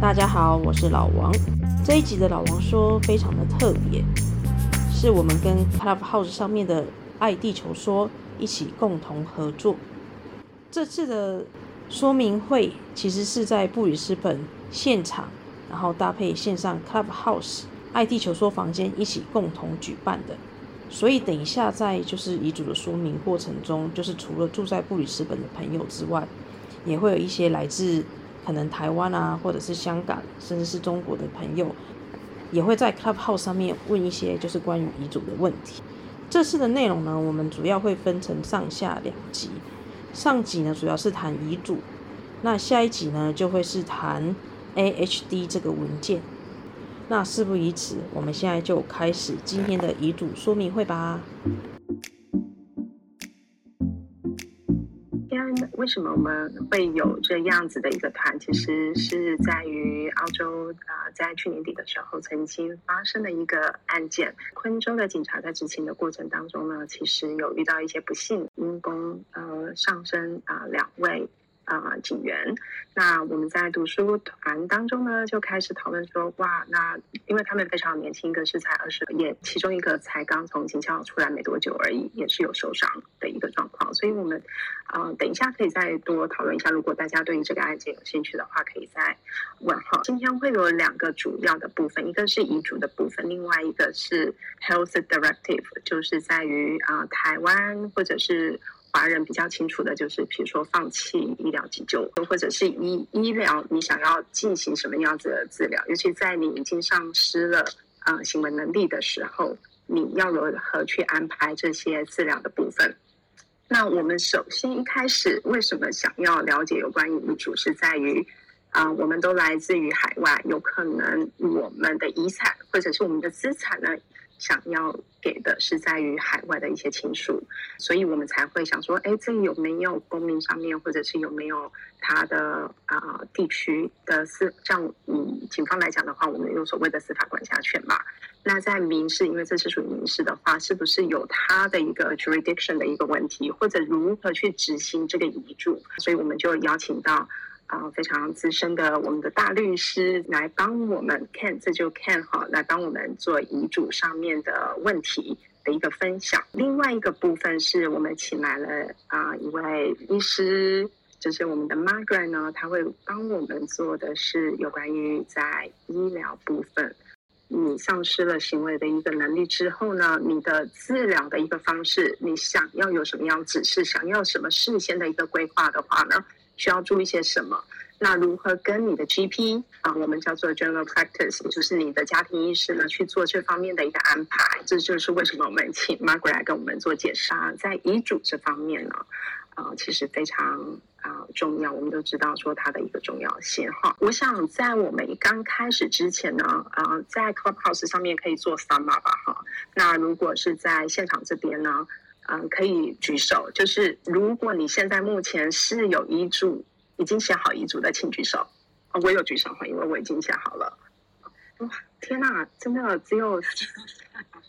大家好，我是老王。这一集的老王说非常的特别，是我们跟 Clubhouse 上面的爱地球说一起共同合作。这次的说明会其实是在布里斯本现场，然后搭配线上 Clubhouse 爱地球说房间一起共同举办的。所以等一下在就是遗嘱的说明过程中，就是除了住在布里斯本的朋友之外，也会有一些来自。可能台湾啊，或者是香港，甚至是中国的朋友，也会在 Clubhouse 上面问一些就是关于遗嘱的问题。这次的内容呢，我们主要会分成上下两集。上集呢，主要是谈遗嘱，那下一集呢，就会是谈 AHD 这个文件。那事不宜迟，我们现在就开始今天的遗嘱说明会吧。为什么我们会有这样子的一个团？其实是在于澳洲啊、在去年底的时候曾经发生的一个案件。昆州的警察在执勤的过程当中呢，其实有遇到一些不幸，因公呃上升啊两位。啊、警员。那我们在读书团当中呢，就开始讨论说，哇，那因为他们非常年轻，一个是才二十，也其中一个才刚从警校出来没多久而已，也是有受伤的一个状况。所以，我们啊、等一下可以再多讨论一下。如果大家对于这个案件有兴趣的话，可以再问哈。今天会有两个主要的部分，一个是遗嘱的部分，另外一个是 Health Directive，就是在于啊、台湾或者是。华人比较清楚的就是，比如说放弃医疗急救，或者是医医疗，你想要进行什么样子的治疗，尤其在你已经丧失了呃行为能力的时候，你要如何去安排这些治疗的部分？那我们首先一开始为什么想要了解有关于遗嘱，是在于啊、我们都来自于海外，有可能我们的遗产或者是我们的资产呢？想要给的是在于海外的一些亲属，所以我们才会想说，哎，这有没有公民上面，或者是有没有他的啊、地区的司，像嗯警方来讲的话，我们有所谓的司法管辖权嘛。那在民事，因为这是属于民事的话，是不是有他的一个 jurisdiction 的一个问题，或者如何去执行这个遗嘱？所以我们就邀请到。啊、非常资深的我们的大律师来帮我们看，这就看哈，来帮我们做遗嘱上面的问题的一个分享。另外一个部分是我们请来了啊、一位医师，就是我们的 Margaret 呢，他会帮我们做的是有关于在医疗部分，你丧失了行为的一个能力之后呢，你的治疗的一个方式，你想要有什么样指示，想要什么事先的一个规划的话呢？需要注意些什么？那如何跟你的 GP 啊，我们叫做 General Practice，就是你的家庭医师呢，去做这方面的一个安排？这就是为什么我们请 Margaret 来跟我们做解释。在遗嘱这方面呢，啊，其实非常啊重要。我们都知道说它的一个重要性哈。我想在我们刚开始之前呢，啊，在 Clubhouse 上面可以做 sum up 吧哈。那如果是在现场这边呢？嗯，可以举手。就是如果你现在目前是有遗嘱，已经写好遗嘱的，请举手。哦，我有举手哈，因为我已经写好了。哇，天哪，真的只有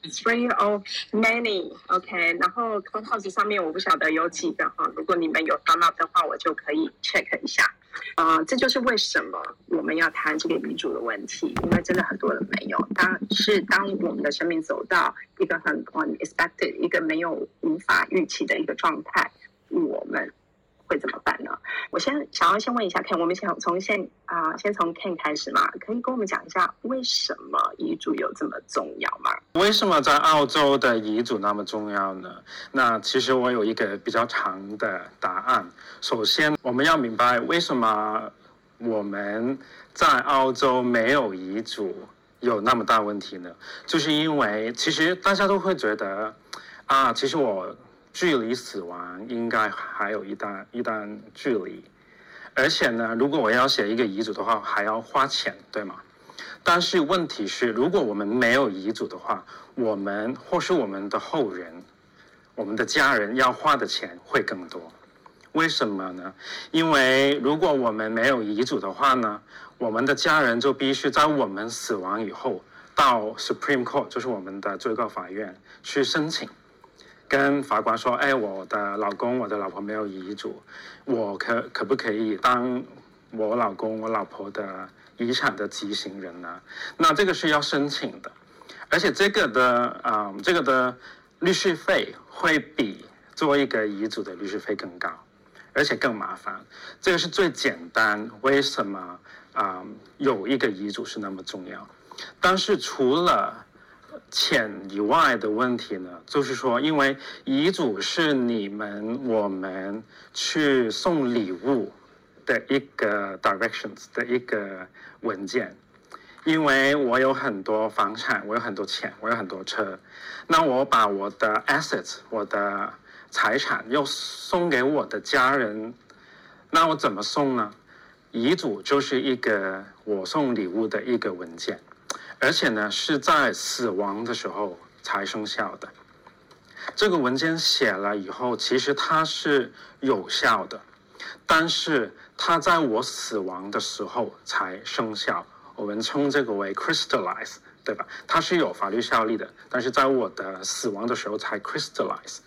three of many。OK，然后 Clubhouse 上面我不晓得有几个哈。如果你们有收到的话，我就可以 check 一下。啊、这就是为什么我们要谈这个遗嘱的问题，因为真的很多人没有。当是当我们的生命走到一个很 unexpected、一个没有无法预期的一个状态，我们。会怎么办呢？我先想要先问一下 Ken，我们想从先啊、先从 Ken 开始嘛，可以跟我们讲一下为什么遗嘱有这么重要吗？为什么在澳洲的遗嘱那么重要呢？那其实我有一个比较长的答案。首先，我们要明白为什么我们在澳洲没有遗嘱有那么大问题呢？就是因为其实大家都会觉得啊，其实我。距离死亡应该还有一段一段距离，而且呢，如果我要写一个遗嘱的话，还要花钱，对吗？但是问题是，如果我们没有遗嘱的话，我们或是我们的后人、我们的家人要花的钱会更多。为什么呢？因为如果我们没有遗嘱的话呢，我们的家人就必须在我们死亡以后到 Supreme Court，就是我们的最高法院去申请。跟法官说：“哎，我的老公、我的老婆没有遗嘱，我可可不可以当我老公、我老婆的遗产的继行人呢？那这个是要申请的，而且这个的啊、这个的律师费会比做一个遗嘱的律师费更高，而且更麻烦。这个是最简单，为什么啊、有一个遗嘱是那么重要？但是除了钱以外的问题呢，就是说，因为遗嘱是你们我们去送礼物的一个 directions 的一个文件，因为我有很多房产，我有很多钱，我有很多车，那我把我的 assets 我的财产又送给我的家人，那我怎么送呢？遗嘱就是一个我送礼物的一个文件。而且呢，是在死亡的时候才生效的。这个文件写了以后，其实它是有效的，但是它在我死亡的时候才生效。我们称这个为 crystallize，对吧？它是有法律效力的，但是在我的死亡的时候才 crystallize。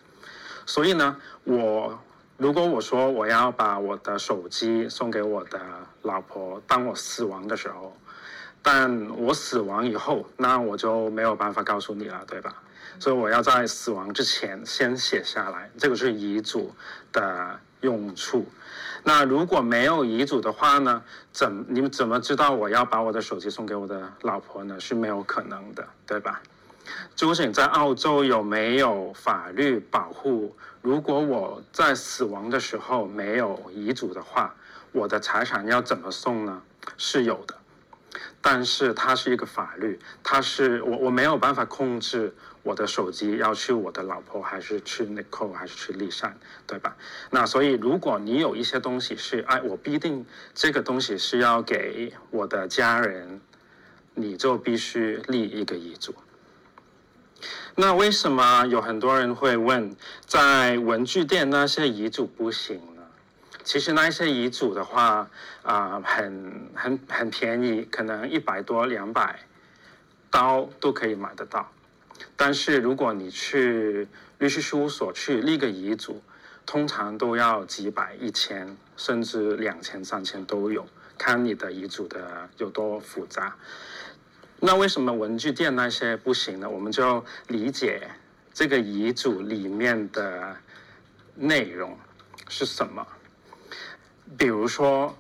所以呢，我如果我说我要把我的手机送给我的老婆，当我死亡的时候。但我死亡以后，那我就没有办法告诉你了，对吧？所以我要在死亡之前先写下来，这个是遗嘱的用处。那如果没有遗嘱的话呢？怎你们怎么知道我要把我的手机送给我的老婆呢？是没有可能的，对吧？究竟在澳洲有没有法律保护？如果我在死亡的时候没有遗嘱的话，我的财产要怎么送呢？是有的。但是它是一个法律，它是我我没有办法控制我的手机要去我的老婆还是去 Nicole 还是去丽珊，对吧？那所以如果你有一些东西是哎，我必定这个东西是要给我的家人，你就必须立一个遗嘱。那为什么有很多人会问，在文具店那些遗嘱不行？其实那一些遗嘱的话，啊、很很很便宜，可能一百多两百刀都可以买得到。但是如果你去律师事务所去立个遗嘱，通常都要几百、一千，甚至两千、三千都有，看你的遗嘱的有多复杂。那为什么文具店那些不行呢？我们就理解这个遗嘱里面的内容是什么。比如说，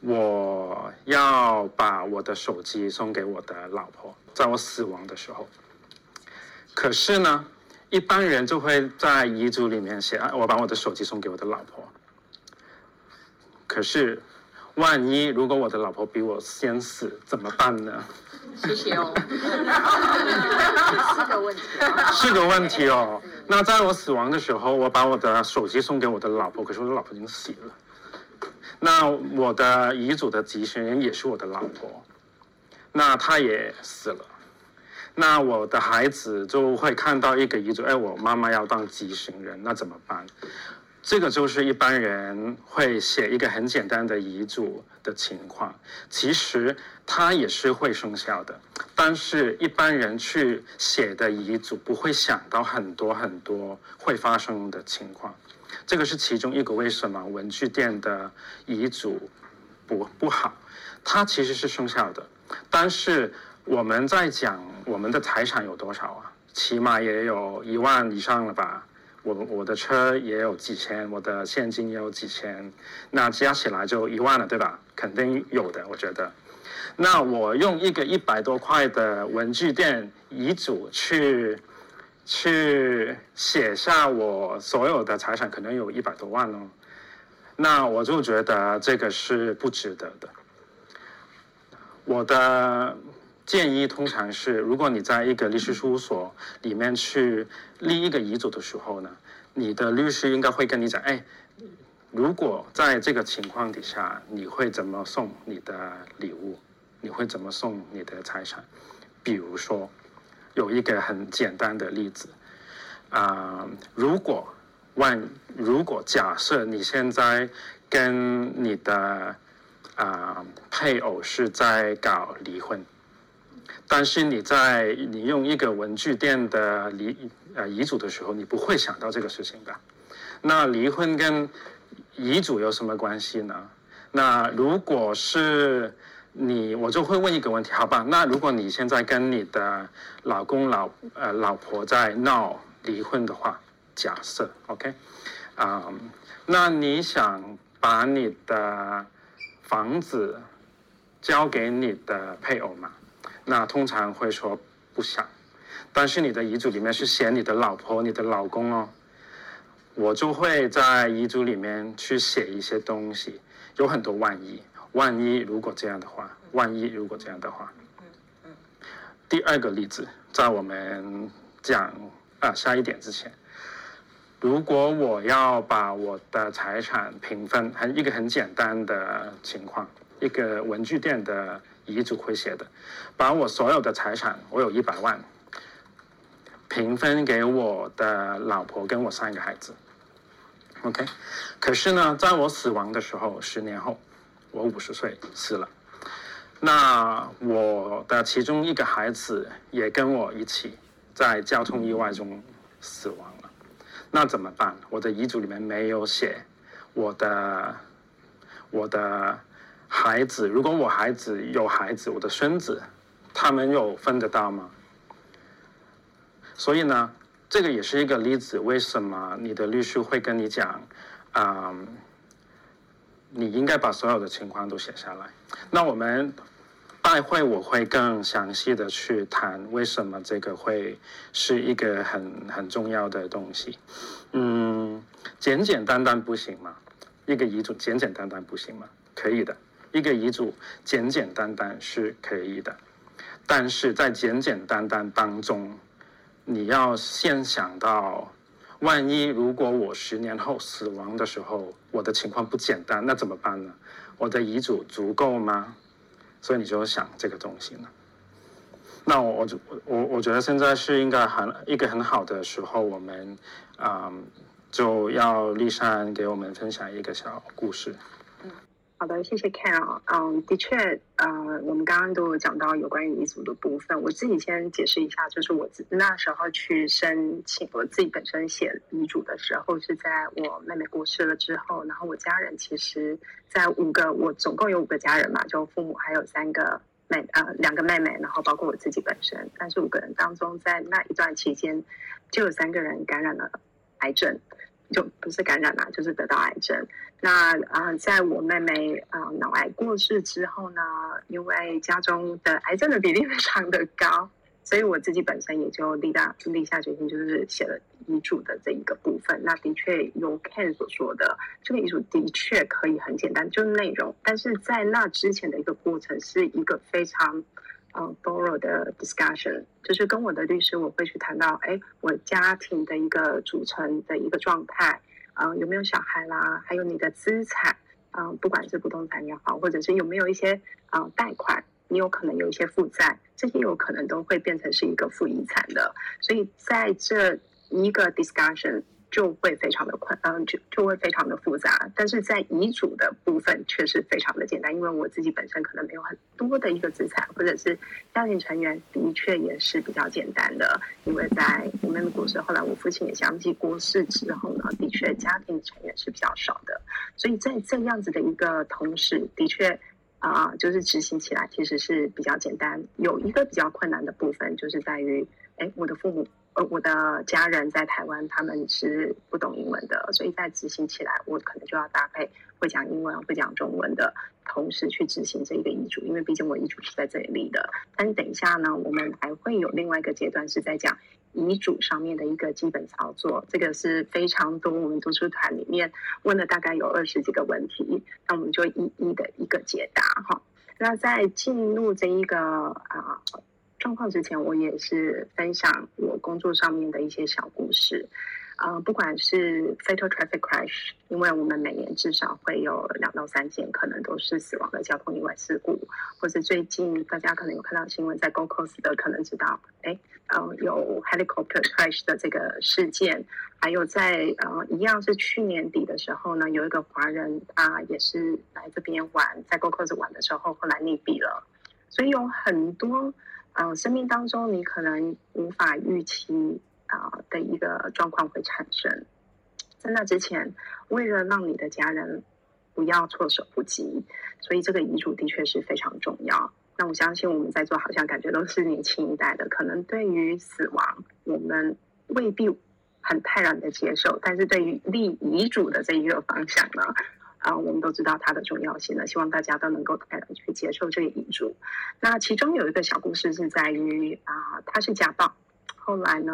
我要把我的手机送给我的老婆，在我死亡的时候。可是呢，一般人就会在遗嘱里面写：“我把我的手机送给我的老婆。”可是，万一如果我的老婆比我先死，怎么办呢？谢谢哦。是个问题。是个问题哦。那在我死亡的时候，我把我的手机送给我的老婆，可是我的老婆已经死了。那我的遗嘱的继承人也是我的老婆，那她也死了，那我的孩子就会看到一个遗嘱，哎，我妈妈要当继承人，那怎么办？这个就是一般人会写一个很简单的遗嘱的情况，其实它也是会生效的，但是一般人去写的遗嘱不会想到很多很多会发生的情况。这个是其中一个为什么文具店的遗嘱不不好，它其实是生效的，但是我们在讲我们的财产有多少啊？起码也有一万以上了吧？我我的车也有几千，我的现金也有几千，那加起来就一万了，对吧？肯定有的，我觉得。那我用一个一百多块的文具店遗嘱去。去写下我所有的财产，可能有一百多万哦。那我就觉得这个是不值得的。我的建议通常是，如果你在一个律师事务所里面去立一个遗嘱的时候呢，你的律师应该会跟你讲：哎，如果在这个情况底下，你会怎么送你的礼物？你会怎么送你的财产？比如说。有一个很简单的例子，啊、如果万如果假设你现在跟你的啊、配偶是在搞离婚，但是你在你用一个文具店的离呃遗嘱的时候，你不会想到这个事情的。那离婚跟遗嘱有什么关系呢？那如果是你，我就会问一个问题，好吧？那如果你现在跟你的老公老呃老婆在闹离婚的话，假设，OK，啊、那你想把你的房子交给你的配偶吗？那通常会说不想，但是你的遗嘱里面是写你的老婆、你的老公哦。我就会在遗嘱里面去写一些东西，有很多万一，万一如果这样的话，万一如果这样的话。第二个例子，在我们讲啊下一点之前，如果我要把我的财产平分，很一个很简单的情况，一个文具店的遗嘱会写的，把我所有的财产，我有一百万，平分给我的老婆跟我三个孩子。OK，可是呢，在我死亡的时候，十年后，我五十岁死了，那我的其中一个孩子也跟我一起在交通意外中死亡了，那怎么办？我的遗嘱里面没有写我的我的孩子，如果我孩子有孩子，我的孙子，他们有分得到吗？所以呢？这个也是一个例子，为什么你的律师会跟你讲，啊、嗯，你应该把所有的情况都写下来。那我们待会我会更详细的去谈为什么这个会是一个很很重要的东西。嗯，简简单单不行吗？一个遗嘱简简单单不行吗？可以的，一个遗嘱简简单单是可以的，但是在简简单单当中。你要先想到，万一如果我十年后死亡的时候，我的情况不简单，那怎么办呢？我的遗嘱足够吗？所以你就想这个东西呢。那我我我我觉得现在是应该很一个很好的时候，我们啊、就要丽珊给我们分享一个小故事。嗯好的，谢谢 Ken 啊。嗯，的确，呃，我们刚刚都有讲到有关于遗嘱的部分。我自己先解释一下，就是我自那时候去申请我自己本身写遗嘱的时候，是在我妹妹过世了之后。然后我家人其实，在五个，我总共有五个家人嘛，就父母还有三个妹，呃，两个妹妹，然后包括我自己本身。但是五个人当中，在那一段期间，就有三个人感染了癌症。就不是感染了，就是得到癌症。那啊、在我妹妹啊、脑癌过世之后呢，因为家中的癌症的比例 非常的高，所以我自己本身也就立大立下决心，就是写了遗嘱的这一个部分。那的确有 Ken 所说的，这个遗嘱的确可以很简单，就是内容。但是在那之前的一个过程，是一个非常。呃，borrow 的 discussion，就是跟我的律师，我会去谈到，哎，我家庭的一个组成的一个状态，啊、有没有小孩啦，还有你的资产，啊、不管是不动产也好，或者是有没有一些啊、贷款，你有可能有一些负债，这些有可能都会变成是一个负遗产的，所以在这一个 discussion。就会非常的困，嗯，就就会非常的复杂。但是在遗嘱的部分却是非常的简单，因为我自己本身可能没有很多的一个资产，或者是家庭成员的确也是比较简单的。因为在我妹妹过世，后来我父亲也相继过世之后呢，的确家庭成员是比较少的。所以在这样子的一个同时，的确啊、就是执行起来其实是比较简单。有一个比较困难的部分，就是在于，哎，我的父母。呃，我的家人在台湾，他们是不懂英文的，所以在执行起来，我可能就要搭配会讲英文、会讲中文的同时去执行这一个遗嘱，因为毕竟我遗嘱是在这里立的。但是等一下呢，我们还会有另外一个阶段是在讲遗嘱上面的一个基本操作，这个是非常多我们读书团里面问了大概有二十几个问题，那我们就一一的一个解答哈。那在进入这一个啊。状况之前，我也是分享我工作上面的一些小故事，呃，不管是 fatal traffic crash，因为我们每年至少会有两到三件可能都是死亡的交通意外事故，或者最近大家可能有看到新闻，在 Go Co's 的可能知道，哎，呃，有 helicopter crash 的这个事件，还有在呃一样是去年底的时候呢，有一个华人他也是来这边玩，在 Go Co's 玩的时候后来溺毙了，所以有很多。呃，生命当中你可能无法预期啊、的一个状况会产生，在那之前，为了让你的家人不要措手不及。所以这个遗嘱的确是非常重要。那我相信我们在座好像感觉都是年轻一代的，可能对于死亡我们未必很泰然的接受，但是对于立遗嘱的这一个方向呢，啊、我们都知道它的重要性呢。希望大家都能够泰然去接受这个遗嘱。那其中有一个小故事是在于啊，他、是家暴，后来呢，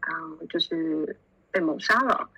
啊、就是被谋杀了。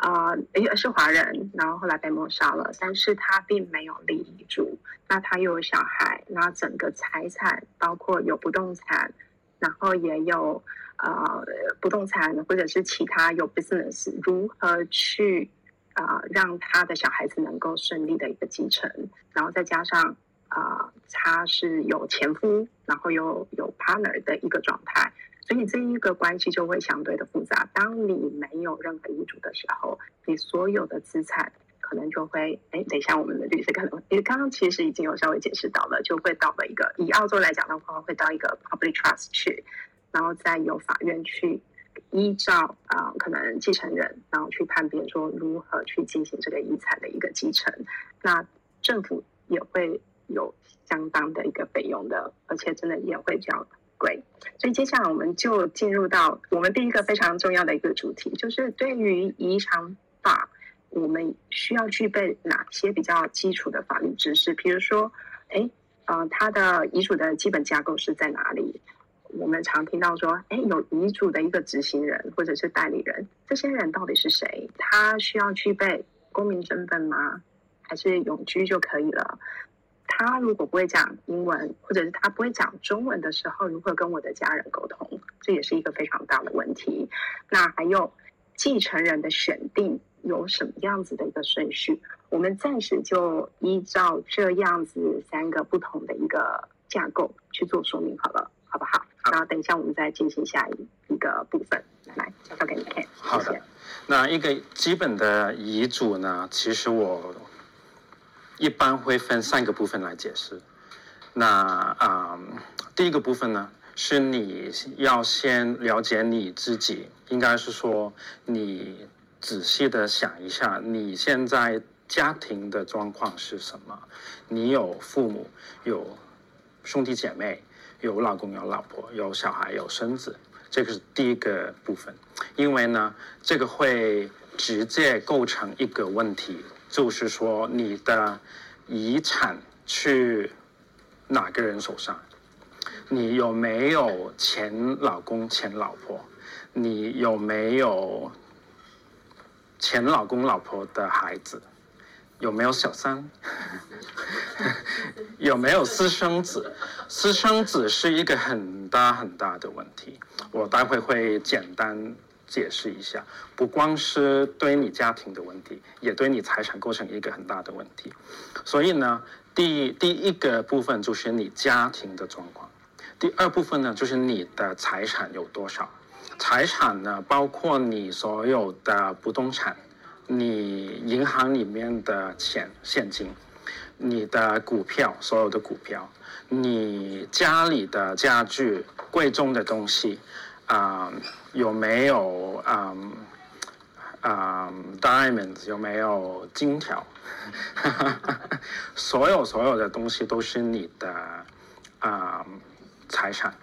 啊，也、是华人，然后后来被谋杀了，但是他并没有立遗嘱，那他又有小孩，那整个财产包括有不动产，然后也有呃不动产或者是其他有 business，如何去、呃、让他的小孩子能够顺利的一个继承，然后再加上啊、他是有前夫，然后又有 partner 的一个状态。所以这一个关系就会相对的复杂。当你没有任何遗嘱的时候，你所有的资产可能就会……哎，等一下，我们的律师可能因为刚刚其实已经有稍微解释到了，就会到了一个以澳洲来讲的话，会到一个 public trust 去，然后再由法院去依照啊、可能继承人，然后去判别说如何去进行这个遗产的一个继承。那政府也会有相当的一个费用的，而且真的也会比较。贵，所以接下来我们就进入到我们第一个非常重要的一个主题，就是对于遗产法，我们需要具备哪些比较基础的法律知识？比如说，哎，呃，他的遗嘱的基本架构是在哪里？我们常听到说，哎，有遗嘱的一个执行人或者是代理人，这些人到底是谁？他需要具备公民身份吗？还是永居就可以了？他如果不会讲英文，或者是他不会讲中文的时候，如何跟我的家人沟通？这也是一个非常大的问题。那还有继承人的选定有什么样子的一个顺序？我们暂时就依照这样子三个不同的一个架构去做说明好了，好不好？然后等一下我们再进行下一一个部分，来交给你看。好的，那一个基本的遗嘱呢，其实我。一般会分三个部分来解释。那啊、嗯，第一个部分呢，是你要先了解你自己，应该是说你仔细的想一下，你现在家庭的状况是什么？你有父母，有兄弟姐妹，有老公，有老婆，有小孩，有孙子，这个是第一个部分。因为呢，这个会直接构成一个问题。就是说，你的遗产去哪个人手上？你有没有前老公、前老婆？你有没有前老公、老婆的孩子？有没有小三？有没有私生子？私生子是一个很大很大的问题，我待会会简单。解释一下，不光是对你家庭的问题，也对你财产构成一个很大的问题。所以呢，第第一个部分就是你家庭的状况，第二部分呢就是你的财产有多少。财产呢包括你所有的不动产，你银行里面的钱现金，你的股票，所有的股票，你家里的家具，贵重的东西。啊、有没有啊啊 diamonds？有没有金条？所有所有的东西都是你的啊、财产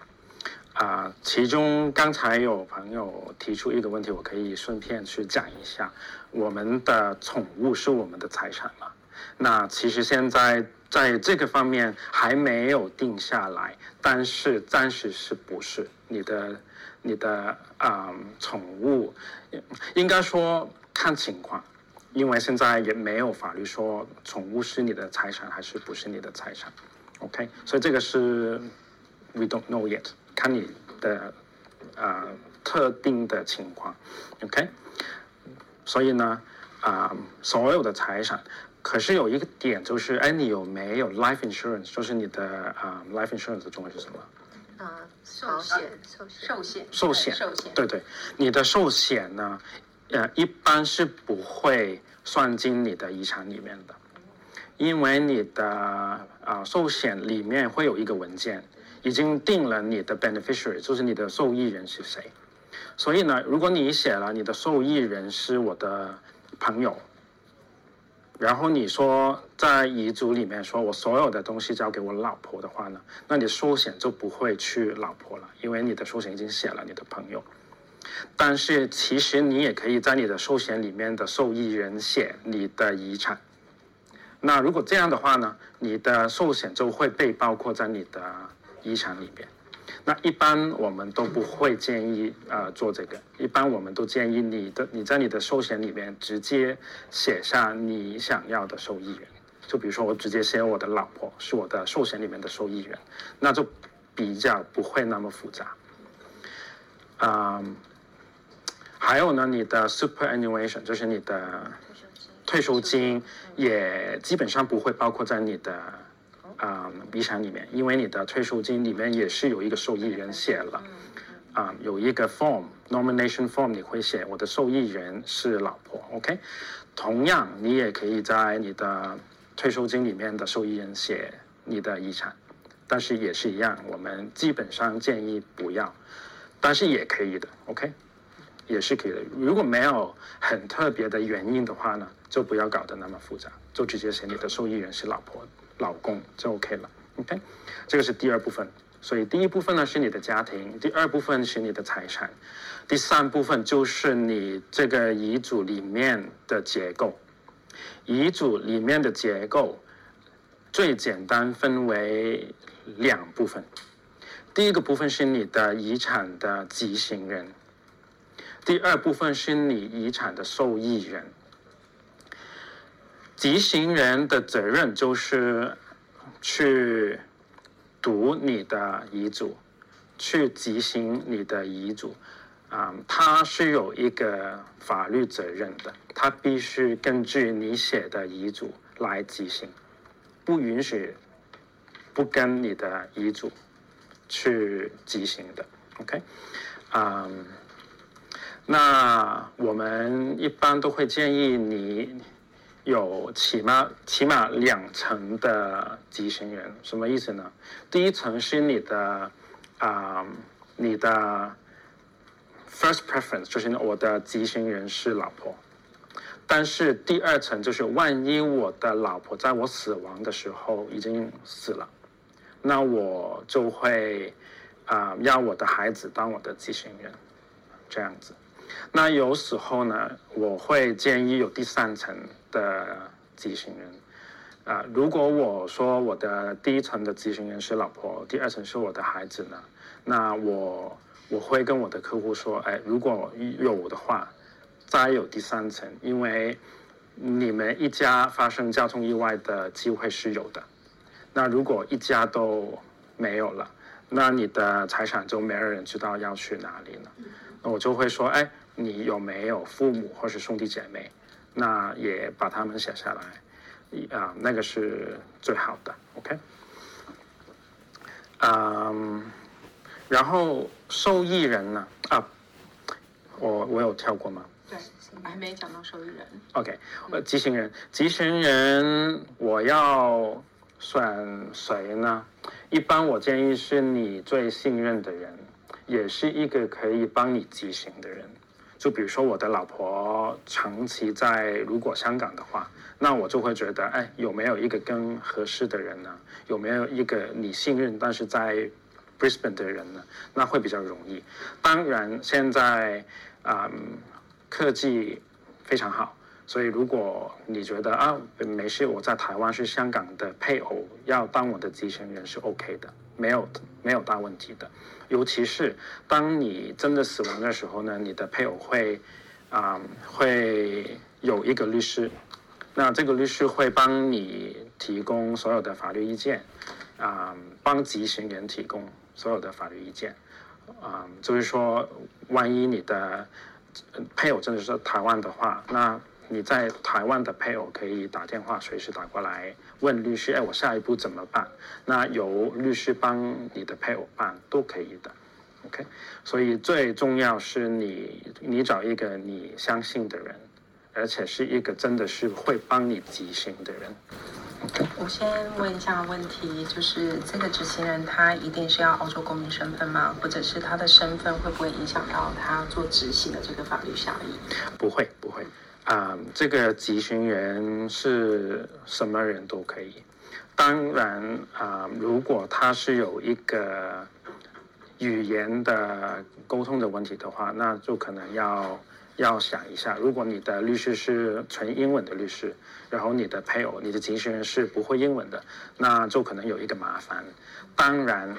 啊。其中刚才有朋友提出一个问题，我可以顺便去讲一下：我们的宠物是我们的财产吗？那其实现在在这个方面还没有定下来，但是暂时是不是你的？你的啊、嗯，宠物应该说看情况，因为现在也没有法律说宠物是你的财产还是不是你的财产，OK？所以这个是 we don't know yet，看你的啊、呃、特定的情况，OK？所以呢啊、呃，所有的财产，可是有一个点就是，哎，你有没有 life insurance？就是你的啊、呃、life insurance 的中文是什么？啊，寿险，寿寿险，寿险，寿险，对对，你的寿险呢，呃，一般是不会算进你的遗产里面的，因为你的啊寿险里面会有一个文件，已经定了你的 beneficiary，就是你的受益人是谁，所以呢，如果你写了你的受益人是我的朋友，然后你说在遗嘱里面说我所有的东西交给我老婆的话呢，那你寿险就不会去老婆了，因为你的寿险已经写了你的朋友。但是其实你也可以在你的寿险里面的受益人写你的遗产。那如果这样的话呢，你的寿险就会被包括在你的遗产里面。那一般我们都不会建议呃做这个，一般我们都建议你的你在你的寿险里面直接写下你想要的受益人，就比如说我直接写我的老婆是我的寿险里面的受益人，那就比较不会那么复杂。嗯，还有呢，你的 superannuation 就是你的退休金也基本上不会包括在你的。啊，遗产里面，因为你的退休金里面也是有一个受益人写了，啊，有一个 form nomination form，你会写我的受益人是老婆，OK？同样，你也可以在你的退休金里面的受益人写你的遗产，但是也是一样，我们基本上建议不要，但是也可以的，OK？也是可以的。如果没有很特别的原因的话呢，就不要搞得那么复杂，就直接写你的受益人是老婆。老公就 OK 了，OK，这个是第二部分。所以第一部分呢是你的家庭，第二部分是你的财产，第三部分就是你这个遗嘱里面的结构。遗嘱里面的结构最简单分为两部分，第一个部分是你的遗产的继行人，第二部分是你遗产的受益人。执行人的责任就是去读你的遗嘱，去执行你的遗嘱，啊、他是有一个法律责任的，他必须根据你写的遗嘱来执行，不允许不跟你的遗嘱去执行的，OK，嗯，那我们一般都会建议你。有起码起码两层的继行人，什么意思呢？第一层是你的啊、你的 first preference 就是我的继行人是老婆，但是第二层就是万一我的老婆在我死亡的时候已经死了，那我就会啊、要我的孩子当我的继行人，这样子。那有时候呢，我会建议有第三层的继行人，啊、如果我说我的第一层的继行人是老婆，第二层是我的孩子呢，那我我会跟我的客户说，哎，如果有的话，再有第三层，因为你们一家发生交通意外的机会是有的，那如果一家都没有了，那你的财产就没有人知道要去哪里了。那我就会说，哎，你有没有父母或是兄弟姐妹？那也把他们写下来，啊，那个是最好的，OK。嗯，然后受益人呢？啊，我我有跳过吗？对，还没讲到受益人。OK，呃，继行人，继行人，我要选谁呢？一般我建议是你最信任的人。也是一个可以帮你执行的人，就比如说我的老婆长期在如果香港的话，那我就会觉得，哎，有没有一个更合适的人呢？有没有一个你信任但是在 Brisbane 的人呢？那会比较容易。当然，现在嗯科技非常好，所以如果你觉得啊没事，我在台湾是香港的配偶要当我的继行人是 OK 的，没有没有大问题的。尤其是当你真的死亡的时候呢，你的配偶会啊、会有一个律师，那这个律师会帮你提供所有的法律意见，啊、帮执行人提供所有的法律意见，啊、就是说，万一你的配偶真的是台湾的话，那你在台湾的配偶可以打电话随时打过来。问律师，哎，我下一步怎么办？那由律师帮你的配偶办都可以的，OK。所以最重要是你，你找一个你相信的人，而且是一个真的是会帮你执行的人。我先问一下问题，就是这个执行人他一定是要澳洲公民身份吗？或者是他的身份会不会影响到他做执行的这个法律效益？不会，不会。啊、这个执行人是什么人都可以。当然啊、如果他是有一个语言的沟通的问题的话，那就可能要要想一下。如果你的律师是纯英文的律师，然后你的配偶、你的执行人是不会英文的，那就可能有一个麻烦。当然，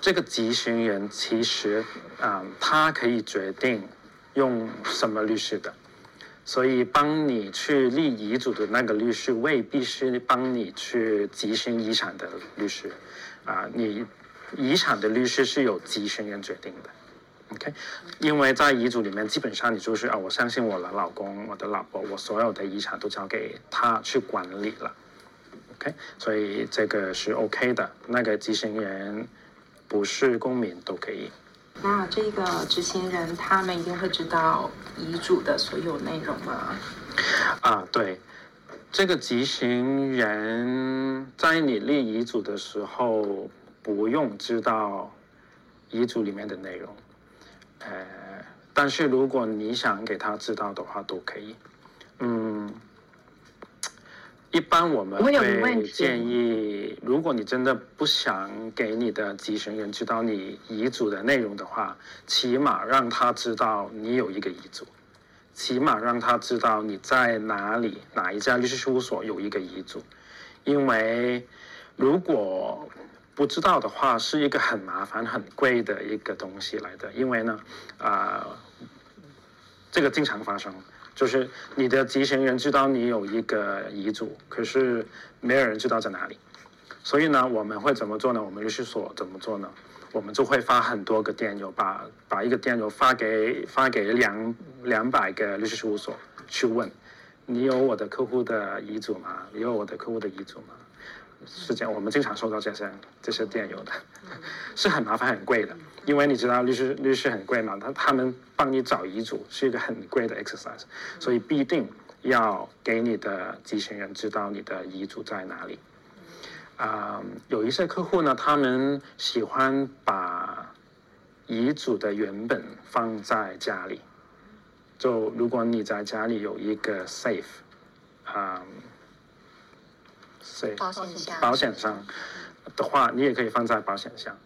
这个执行人其实啊、他可以决定用什么律师的。所以，帮你去立遗嘱的那个律师未必是帮你去执行遗产的律师，啊，你遗产的律师是由执行人决定的，OK？因为在遗嘱里面，基本上你就是啊，我相信我的老公、我的老婆，我所有的遗产都交给他去管理了，OK？所以这个是 OK 的，那个执行人不是公民都可以。那这个执行人他们一定会知道遗嘱的所有内容吗？啊，对，这个执行人在你立遗嘱的时候不用知道遗嘱里面的内容，呃，但是如果你想给他知道的话，都可以，嗯。一般我们会建议，如果你真的不想给你的继承人知道你遗嘱的内容的话，起码让他知道你有一个遗嘱，起码让他知道你在哪里，哪一家律师事务所有一个遗嘱，因为如果不知道的话，是一个很麻烦、很贵的一个东西来的，因为呢，啊、呃，这个经常发生。就是你的继承人知道你有一个遗嘱，可是没有人知道在哪里。所以呢，我们会怎么做呢？我们律师所怎么做呢？我们就会发很多个电邮，把把一个电邮发给发给两两百个律师事务所去问：你有我的客户的遗嘱吗？你有我的客户的遗嘱吗？是这样，我们经常收到这些这些电邮的，是很麻烦很贵的。因为你知道律师律师很贵嘛，他他们帮你找遗嘱是一个很贵的 exercise，所以必定要给你的继承人知道你的遗嘱在哪里。啊、有一些客户呢，他们喜欢把遗嘱的原本放在家里。就如果你在家里有一个 safe，啊、险箱，保险箱的话，你也可以放在保险箱。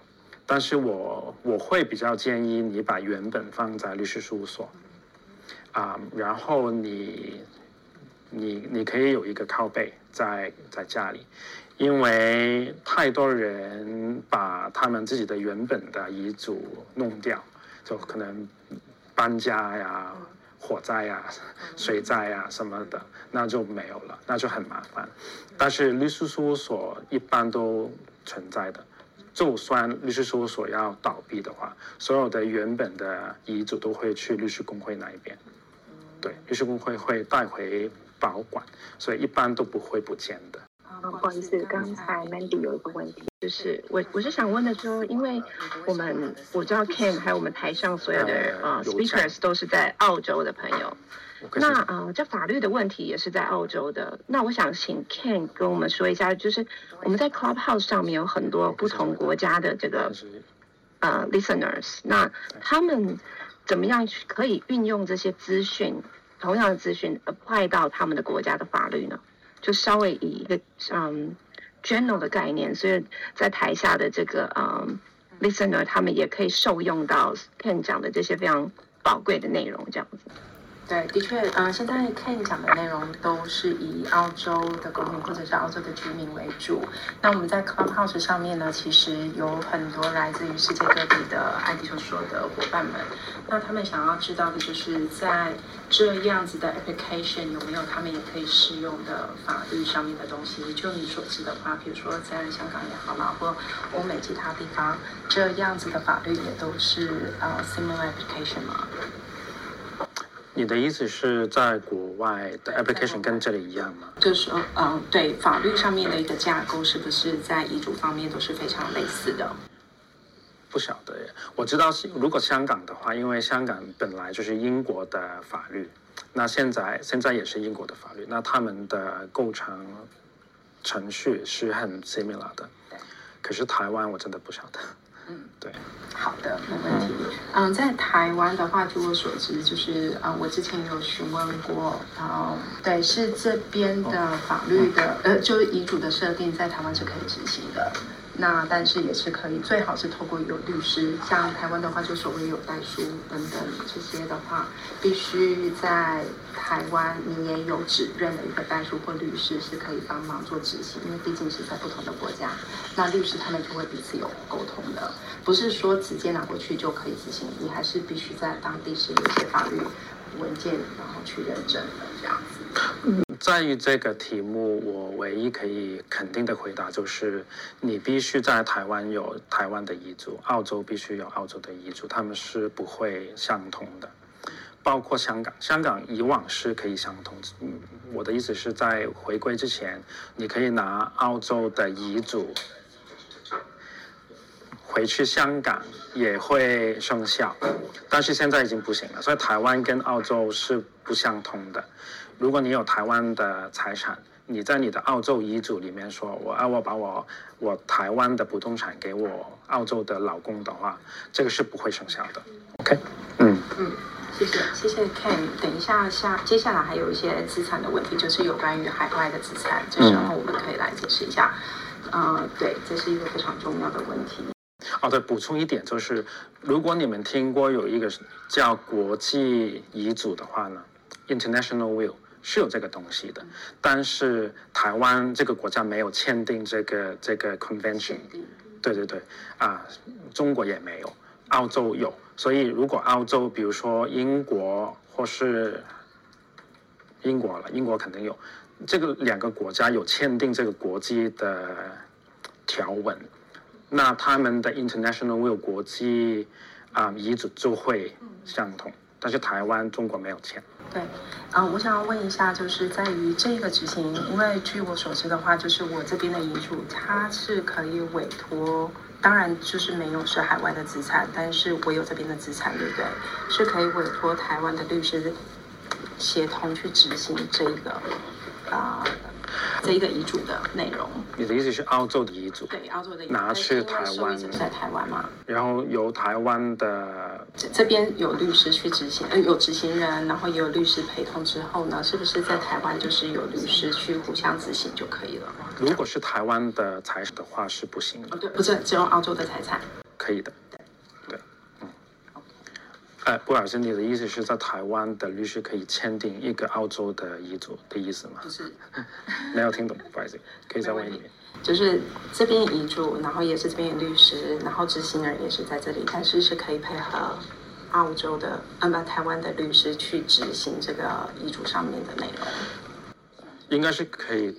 但是我我会比较建议你把原本放在律师事务所，啊，然后你你你可以有一个靠背在在家里，因为太多人把他们自己的原本的遗嘱弄掉，就可能搬家呀、火灾呀、水灾呀什么的，那就没有了，那就很麻烦。但是律师事务所一般都存在的。就算律师事务所要倒闭的话，所有的原本的遗嘱都会去律师工会那一边，对，律师工会会带回保管，所以一般都不会不见的。啊，不好意思，刚才 Mandy 有一个问题，就是我我是想问的说，因为我们我知道 Ken 还有我们台上所有的呃 speakers 都是在澳洲的朋友。那呃，这法律的问题也是在澳洲的。那我想请 Ken 跟我们说一下，就是我们在 Clubhouse 上面有很多不同国家的这个呃 listeners，那他们怎么样去可以运用这些资讯，同样的资讯 apply 到他们的国家的法律呢？就稍微以一个嗯 general 的概念，所以在台下的这个嗯 listener 他们也可以受用到 Ken 讲的这些非常宝贵的内容，这样子。对，的确，呃，现在 Ken 讲的内容都是以澳洲的公民或者是澳洲的居民为主。那我们在 Clubhouse 上面呢，其实有很多来自于世界各地的爱地球说的伙伴们。那他们想要知道的就是，在这样子的 application 有没有他们也可以适用的法律上面的东西？就你所知的话，比如说在香港也好啦，或欧美其他地方，这样子的法律也都是呃 similar application 吗？你的意思是在国外的 application 跟这里一样吗？就是说，嗯，对，法律上面的一个架构是不是在遗嘱方面都是非常类似的？不晓得耶，我知道是如果香港的话，因为香港本来就是英国的法律，那现在现在也是英国的法律，那他们的构成程序是很 similar 的。可是台湾我真的不晓得。嗯，对。好的，没问题。嗯，在台湾的话，据我所知，就是啊、嗯，我之前有询问过，然后，对，是这边的法律的，呃，就是遗嘱的设定，在台湾是可以执行的。那但是也是可以，最好是透过有律师，像台湾的话，就所谓有代书等等这些的话，必须在台湾你也有指认的一个代书或律师是可以帮忙做执行，因为毕竟是在不同的国家，那律师他们就会彼此有沟通的，不是说直接拿过去就可以执行，你还是必须在当地是有些法律文件，然后去认证的这样子。嗯。在于这个题目，我唯一可以肯定的回答就是，你必须在台湾有台湾的遗嘱，澳洲必须有澳洲的遗嘱，他们是不会相通的。包括香港，香港以往是可以相通。我的意思是在回归之前，你可以拿澳洲的遗嘱回去香港也会生效，但是现在已经不行了。所以台湾跟澳洲是不相通的。如果你有台湾的财产，你在你的澳洲遗嘱里面说，我啊，我把我我台湾的不动产给我澳洲的老公的话，这个是不会生效的。OK，嗯嗯，谢谢谢谢 Ken。等一下下接下来还有一些资产的问题，就是有关于海外的资产，这时候我们可以来解释一下。嗯、呃，对，这是一个非常重要的问题。哦，对，补充一点就是，如果你们听过有一个叫国际遗嘱的话呢，International Will。是有这个东西的，但是台湾这个国家没有签订这个这个 convention，对对对，啊，中国也没有，澳洲有，所以如果澳洲，比如说英国或是英国了，英国肯定有，这个两个国家有签订这个国际的条文，那他们的 international will 国际啊遗嘱就会相同，但是台湾中国没有签。对，啊、我想要问一下，就是在于这个执行，因为据我所知的话，就是我这边的遗嘱，它是可以委托，当然就是没有是海外的资产，但是我有这边的资产，对不对？是可以委托台湾的律师协同去执行这个，啊、这一个遗嘱的内容，你的意思是澳洲的遗嘱？对，澳洲的遗嘱拿去台湾，在台湾吗？然后由台湾的这这边有律师去执行，呃，有执行人，然后也有律师陪同之后呢，是不是在台湾就是有律师去互相执行就可以了？如果是台湾的财产的话是不行的。哦，对，不是只有澳洲的财产，可以的。呃，不好意思，你的意思是在台湾的律师可以签订一个澳洲的遗嘱的意思吗？不是，没有听懂，不好意思，可以再问一遍。就是这边遗嘱，然后也是这边的律师，然后执行人也是在这里，但是是可以配合澳洲的，呃，不，台湾的律师去执行这个遗嘱上面的内容。应该是可以，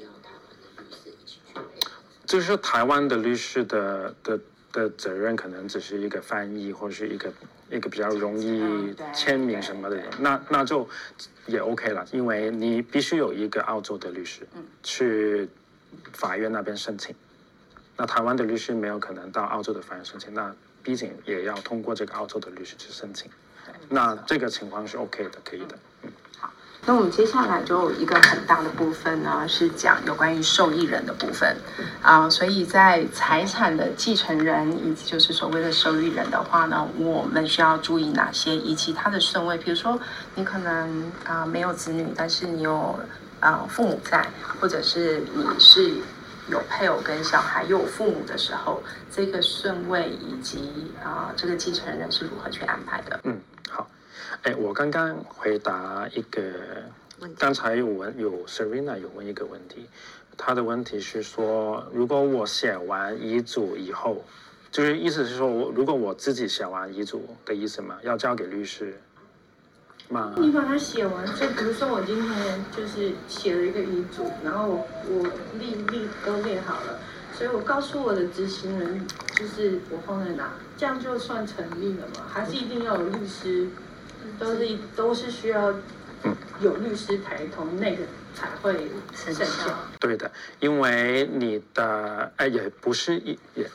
就是台湾的律师的的的责任可能只是一个翻译或者是一个。一个比较容易签名什么的人，那那就也 OK 了，因为你必须有一个澳洲的律师去法院那边申请，那台湾的律师没有可能到澳洲的法院申请，那毕竟也要通过这个澳洲的律师去申请，那这个情况是 OK 的，可以的。那我们接下来就有一个很大的部分呢，是讲有关于受益人的部分啊、所以在财产的继承人以及就是所谓的受益人的话呢，我们需要注意哪些？以及他的顺位，比如说你可能啊、没有子女，但是你有啊、父母在，或者是你是有配偶跟小孩又有父母的时候，这个顺位以及啊、这个继承人是如何去安排的？嗯。哎，我刚刚回答一个，刚才有问有 Serena 有问一个问题，他的问题是说，如果我写完遗嘱以后，就是意思是说我如果我自己写完遗嘱的意思嘛，要交给律师吗？你把它写完，就比如说我今天就是写了一个遗嘱，然后我我立立都列好了，所以我告诉我的执行人，就是我放在哪，这样就算成立了吗？还是一定要有律师？都是都是需要有律师陪同，那个才会生效。对的，因为你的哎也不是一也，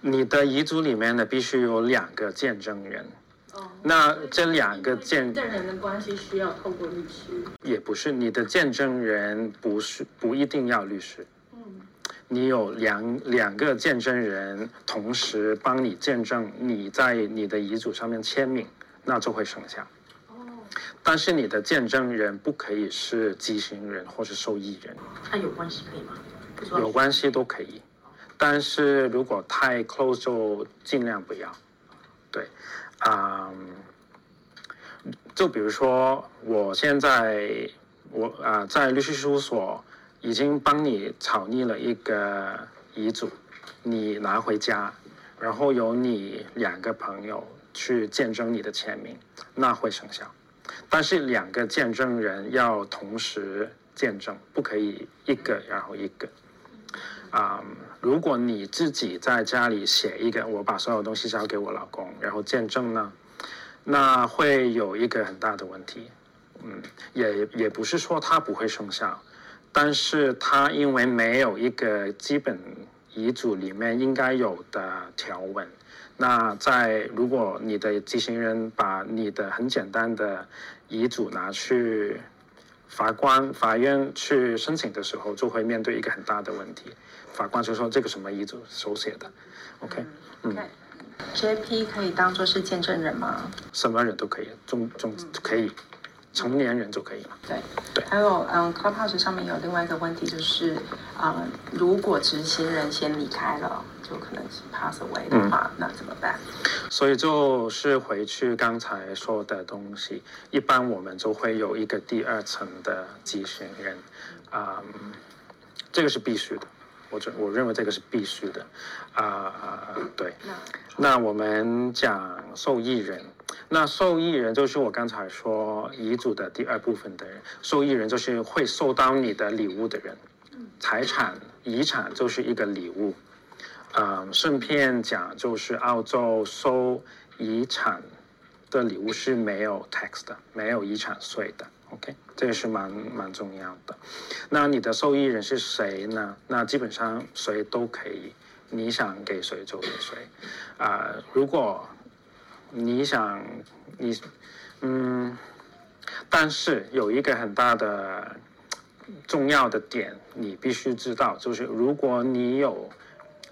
你的遗嘱里面呢必须有两个见证人。哦。那这两个见证人的关系需要透过律师。也不是，你的见证人不是不一定要律师。嗯。你有两两个见证人同时帮你见证你在你的遗嘱上面签名，那就会生效。但是你的见证人不可以是继行人或是受益人。他有关系可以吗？有关系都可以，但是如果太 close 就尽量不要。对，啊、嗯，就比如说我现在我啊、呃、在律师事务所已经帮你草拟了一个遗嘱，你拿回家，然后由你两个朋友去见证你的签名，那会生效。但是两个见证人要同时见证，不可以一个然后一个。啊、如果你自己在家里写一个，我把所有东西交给我老公，然后见证呢，那会有一个很大的问题。嗯，也也不是说它不会生效，但是它因为没有一个基本遗嘱里面应该有的条文。那在如果你的执行人把你的很简单的遗嘱拿去法官、法院去申请的时候，就会面对一个很大的问题。法官就说：“这个什么遗嘱手写的？”OK，嗯。JP 可以当做是见证人吗？什么人都可以，中中可以，成年人就可以了。对对。还有，嗯，Clubhouse 上面有另外一个问题，就是，嗯，如果执行人先离开了。就可能是 pass away 的话，嗯，那怎么办？所以就是回去刚才说的东西，一般我们就会有一个第二层的执行人，啊，嗯，这个是必须的，我觉我认为这个是必须的，啊，对。那我们讲受益人，那受益人就是我刚才说遗嘱的第二部分的人，受益人就是会收到你的礼物的人，财产遗产就是一个礼物。嗯，顺便讲，就是澳洲收遗产的礼物是没有 tax 的，没有遗产税的。OK，这也是蛮蛮重要的。那你的受益人是谁呢？那基本上谁都可以，你想给谁就给谁。啊、呃，如果你想你嗯，但是有一个很大的重要的点，你必须知道，就是如果你有。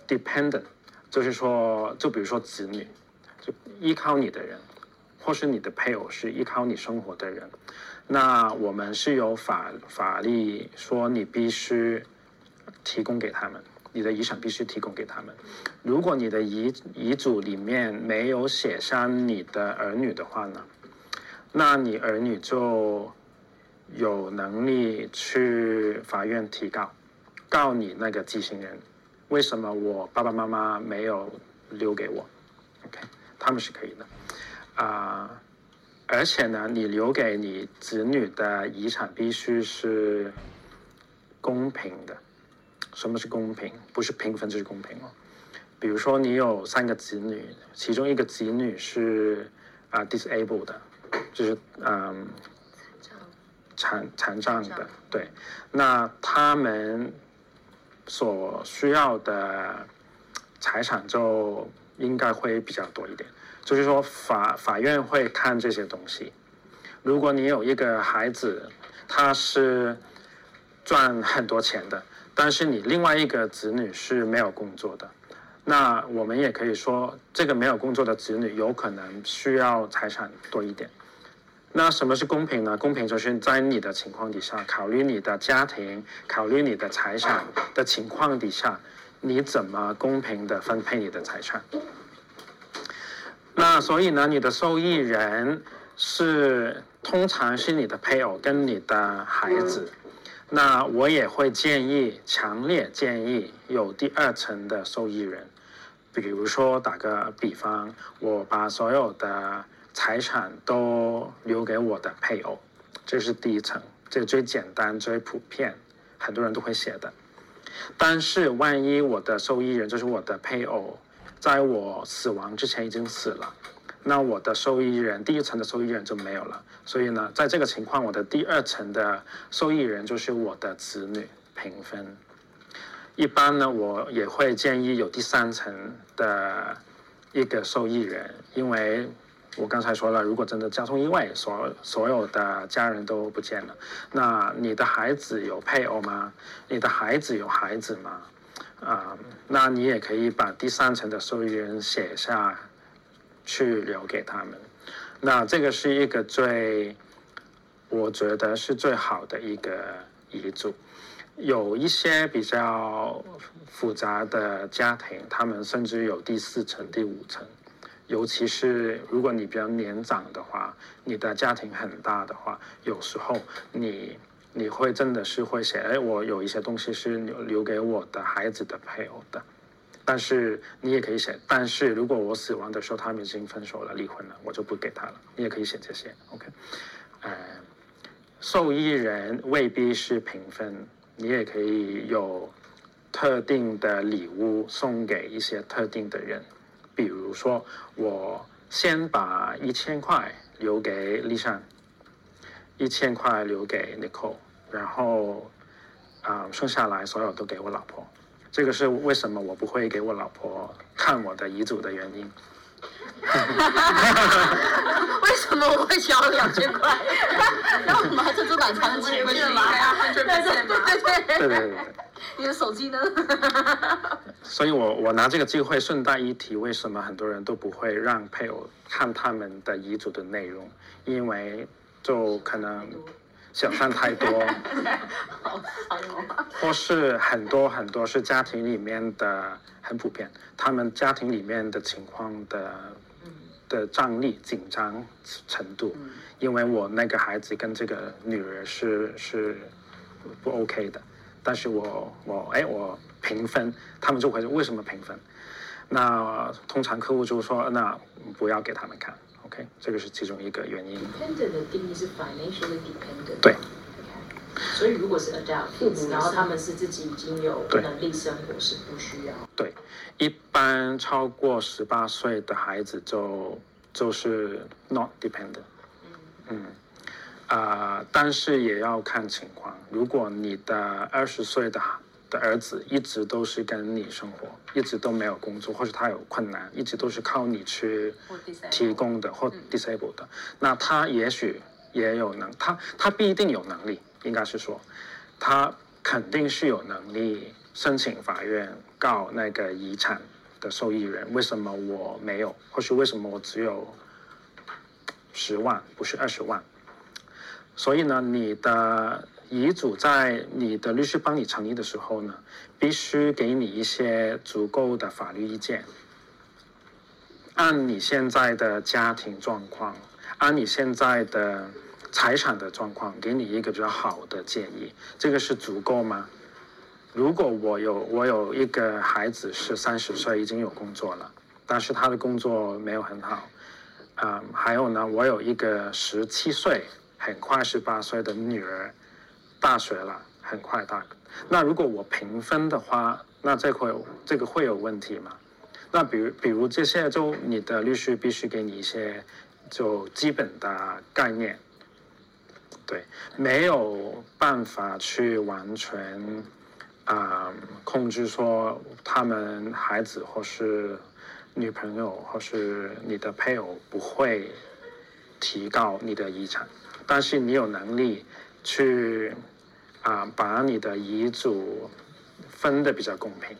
Dependent，就是说，就比如说子女，就依靠你的人，或是你的配偶是依靠你生活的人，那我们是有法法律说你必须提供给他们，你的遗产必须提供给他们。如果你的遗遗嘱里面没有写上你的儿女的话呢，那你儿女就有能力去法院提告，告你那个继行人。为什么我爸爸妈妈没有留给我？OK，他们是可以的啊，而且呢，你留给你子女的遗产必须是公平的。什么是公平？不是平分就是公平哦。比如说，你有三个子女，其中一个子女是啊，呃，disabled 的，就是嗯残残障的，对，那他们。所需要的财产就应该会比较多一点，就是说法法院会看这些东西。如果你有一个孩子，他是赚很多钱的，但是你另外一个子女是没有工作的，那我们也可以说，这个没有工作的子女有可能需要财产多一点。那什么是公平呢？公平就是在你的情况底下，考虑你的家庭，考虑你的财产的情况底下，你怎么公平的分配你的财产？那所以呢，你的受益人是通常是你的配偶跟你的孩子。那我也会建议，强烈建议有第二层的受益人，比如说打个比方，我把所有的。财产都留给我的配偶，这是第一层，这个最简单、最普遍，很多人都会写的。但是万一我的受益人就是我的配偶，在我死亡之前已经死了，那我的受益人第一层的受益人就没有了。所以呢，在这个情况，我的第二层的受益人就是我的子女平分。一般呢，我也会建议有第三层的一个受益人，因为。我刚才说了，如果真的交通意外，所所有的家人都不见了，那你的孩子有配偶吗？你的孩子有孩子吗？啊、那你也可以把第三层的受益人写下去留给他们。那这个是一个最，我觉得是最好的一个遗嘱。有一些比较复杂的家庭，他们甚至有第四层、第五层。尤其是如果你比较年长的话，你的家庭很大的话，有时候你你会真的是会写，哎，我有一些东西是留留给我的孩子的配偶的。但是你也可以写，但是如果我死亡的时候他们已经分手了、离婚了，我就不给他了。你也可以写这些，OK？呃，受益人未必是平分，你也可以有特定的礼物送给一些特定的人。比如说，我先把一千块留给丽珊，一千块留给 Nicole，然后啊、剩下来所有都给我老婆。这个是为什么我不会给我老婆看我的遗嘱的原因。为什么我会交两千块？那我们还珍珠奶茶的钱去吗？对对对对对对对。你的手机呢？所以我我拿这个机会顺带一提，为什么很多人都不会让配偶看他们的遗嘱的内容？因为就可能想象太多，或是很多很多是家庭里面的很普遍，他们家庭里面的情况的的张力紧张程度，因为我那个孩子跟这个女儿是是不 OK 的。但是我我哎我平分，他们就会说为什么平分？那通常客户就说那不要给他们看，OK，这个是其中一个原因。Dependent 的定义是 financially dependent。对。所以如果是 adult，然后他们是自己已经有能力生活，是不需要。对，一般超过十八岁的孩子就就是 not dependent。嗯。嗯啊、呃，但是也要看情况。如果你的二十岁的的儿子一直都是跟你生活，一直都没有工作，或者他有困难，一直都是靠你去提供的或 disabled 的，那他也许也有能，他他不一定有能力，应该是说，他肯定是有能力申请法院告那个遗产的受益人，为什么我没有，或是为什么我只有十万，不是二十万？所以呢，你的遗嘱在你的律师帮你成立的时候呢，必须给你一些足够的法律意见，按你现在的家庭状况，按你现在的财产的状况，给你一个比较好的建议。这个是足够吗？如果我有我有一个孩子是三十岁已经有工作了，但是他的工作没有很好，嗯，还有呢，我有一个十七岁。很快十八岁的女儿，大学了，很快大。那如果我平分的话，那这会这个会有问题吗？那比如比如这些，就你的律师必须给你一些就基本的概念，对，没有办法去完全啊、控制说他们孩子或是女朋友或是你的配偶不会提高你的遗产。但是你有能力去啊、呃，把你的遗嘱分的比较公平。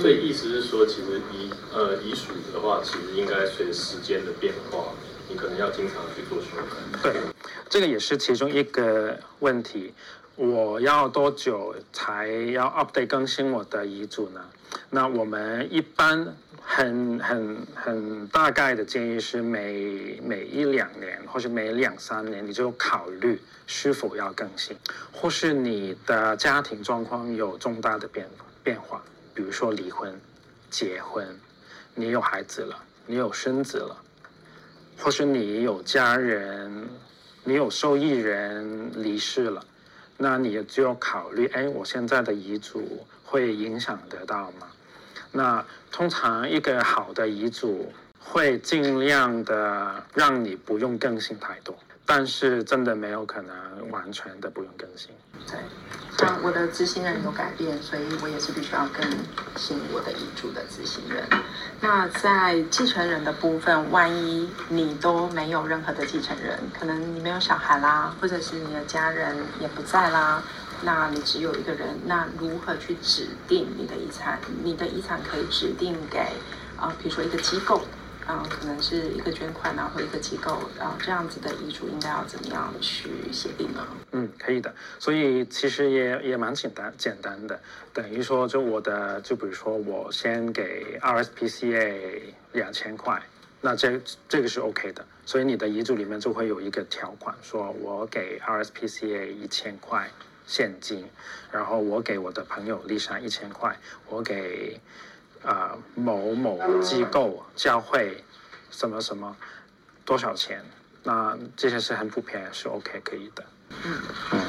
所以意思是说，其实遗呃遗嘱的话，其实应该随时间的变化，你可能要经常去做修改。对，这个也是其中一个问题。我要多久才要 update 更新我的遗嘱呢？那我们一般。很很很大概的建议是每每一两年或是每两三年你就考虑是否要更新，或是你的家庭状况有重大的变变化，比如说离婚、结婚，你有孩子了，你有孙子了，或是你有家人，你有受益人离世了，那你就要考虑，哎，我现在的遗嘱会影响得到吗？那通常一个好的遗嘱会尽量的让你不用更新太多，但是真的没有可能完全的不用更新。对，像我的执行人有改变，所以我也是必须要更新我的遗嘱的执行人。那在继承人的部分，万一你都没有任何的继承人，可能你没有小孩啦，或者是你的家人也不在啦。那你只有一个人，那如何去指定你的遗产？你的遗产可以指定给啊，比如说一个机构。嗯，可能是一个捐款啊，或一个机构啊，这样子的遗嘱应该要怎么样去协定呢？嗯，可以的。所以其实也也蛮简单简单的，等于说就我的，就比如说我先给 RSPCA 两千块，那这这个是 OK 的。所以你的遗嘱里面就会有一个条款，说我给 RSPCA 一千块现金，然后我给我的朋友丽莎一千块，我给。啊、呃，某某机构、教会，什么什么，多少钱？那这些是很普遍，是 OK 可以的。嗯嗯。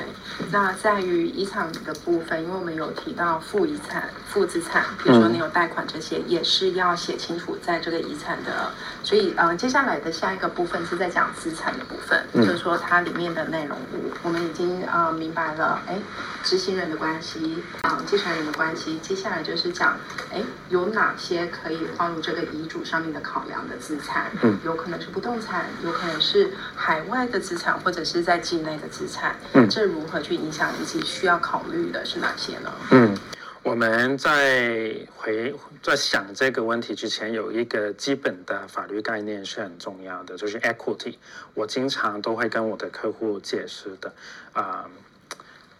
对，那在于遗产的部分，因为我们有提到负遗产、负资产，比如说你有贷款这些，也是要写清楚在这个遗产的。所以，嗯、呃，接下来的下一个部分是在讲资产的部分，嗯、就是说它里面的内容物，我们已经啊、呃、明白了，哎，执行人的关系，啊、呃，继承人的关系。接下来就是讲，哎，有哪些可以放入这个遗嘱上面的考量的资产？嗯，有可能是不动产，有可能是海外的资产，或者是在境内的资产。嗯。这如何去影响以及需要考虑的是哪些呢？嗯，我们在回在想这个问题之前，有一个基本的法律概念是很重要的，就是 equity。我经常都会跟我的客户解释的，啊、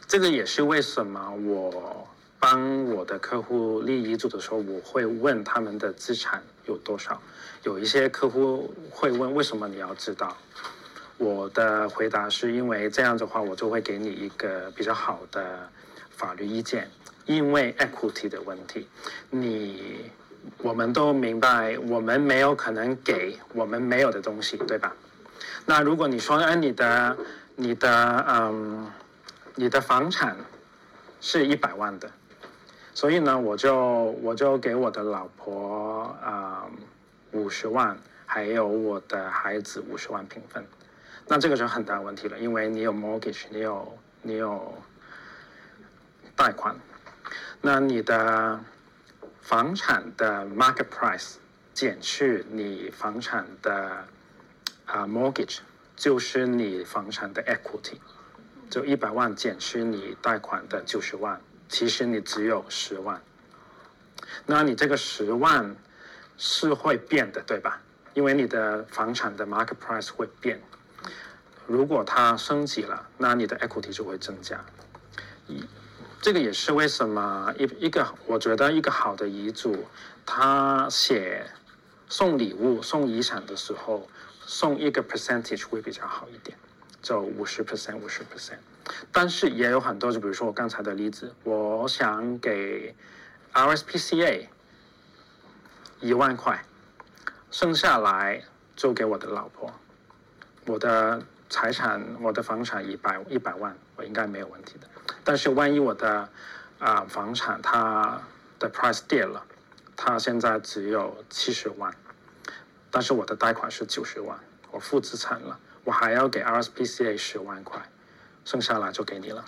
这个也是为什么我帮我的客户立遗嘱的时候，我会问他们的资产有多少。有一些客户会问，为什么你要知道？我的回答是因为这样的话，我就会给你一个比较好的法律意见。因为 equity 的问题，你我们都明白，我们没有可能给我们没有的东西，对吧？那如果你说，哎，你的你的嗯，你的房产是一百万的，所以呢，我就我就给我的老婆啊五十万，还有我的孩子五十万平分。那这个就很大问题了，因为你有 mortgage，你有你有贷款，那你的房产的 market price 减去你房产的啊、mortgage，就是你房产的 equity，就一百万减去你贷款的九十万，其实你只有十万。那你这个十万是会变的，对吧？因为你的房产的 market price 会变。如果它升级了，那你的 equity 就会增加。一，这个也是为什么一一个我觉得一个好的遗嘱，他写送礼物、送遗产的时候，送一个 percentage 会比较好一点，就五十 percent、五十 percent。但是也有很多，就比如说我刚才的例子，我想给 RSPCA 一万块，剩下来就给我的老婆，我的。财产，我的房产一百一百万，我应该没有问题的。但是万一我的啊、呃、房产它的 price 跌了，它现在只有七十万，但是我的贷款是九十万，我负资产了，我还要给 RSPCA 十万块，剩下来就给你了。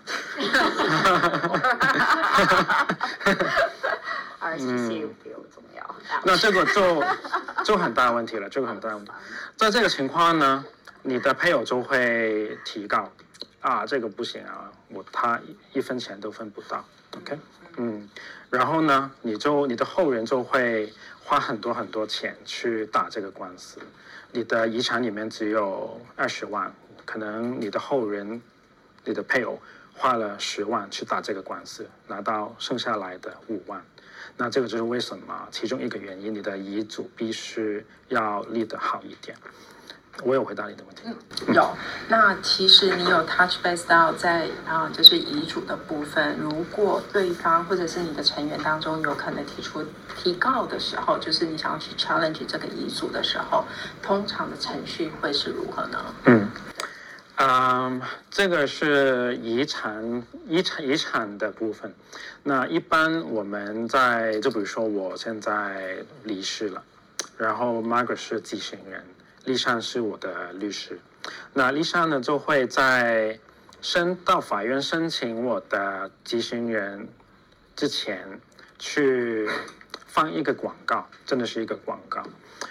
RSPCA 比我重要。嗯、那这个就就很大问题了，这个很大问题。在这个情况呢？你的配偶就会提告，啊，这个不行啊，我他一分钱都分不到，OK，嗯，然后呢，你就你的后人就会花很多很多钱去打这个官司，你的遗产里面只有二十万，可能你的后人，你的配偶花了十万去打这个官司，拿到剩下来的五万，那这个就是为什么其中一个原因，你的遗嘱必须要立得好一点。我有回答你的问题。嗯，有。那其实你有 touch base 到在啊，就是遗嘱的部分。如果对方或者是你的成员当中有可能提出提告的时候，就是你想要去 challenge 这个遗嘱的时候，通常的程序会是如何呢？嗯，嗯，这个是遗产遗产遗产的部分。那一般我们在就比如说我现在离世了，然后 Margaret 是继承人。丽莎是我的律师，那丽莎呢就会在申到法院申请我的执行人之前，去放一个广告，真的是一个广告。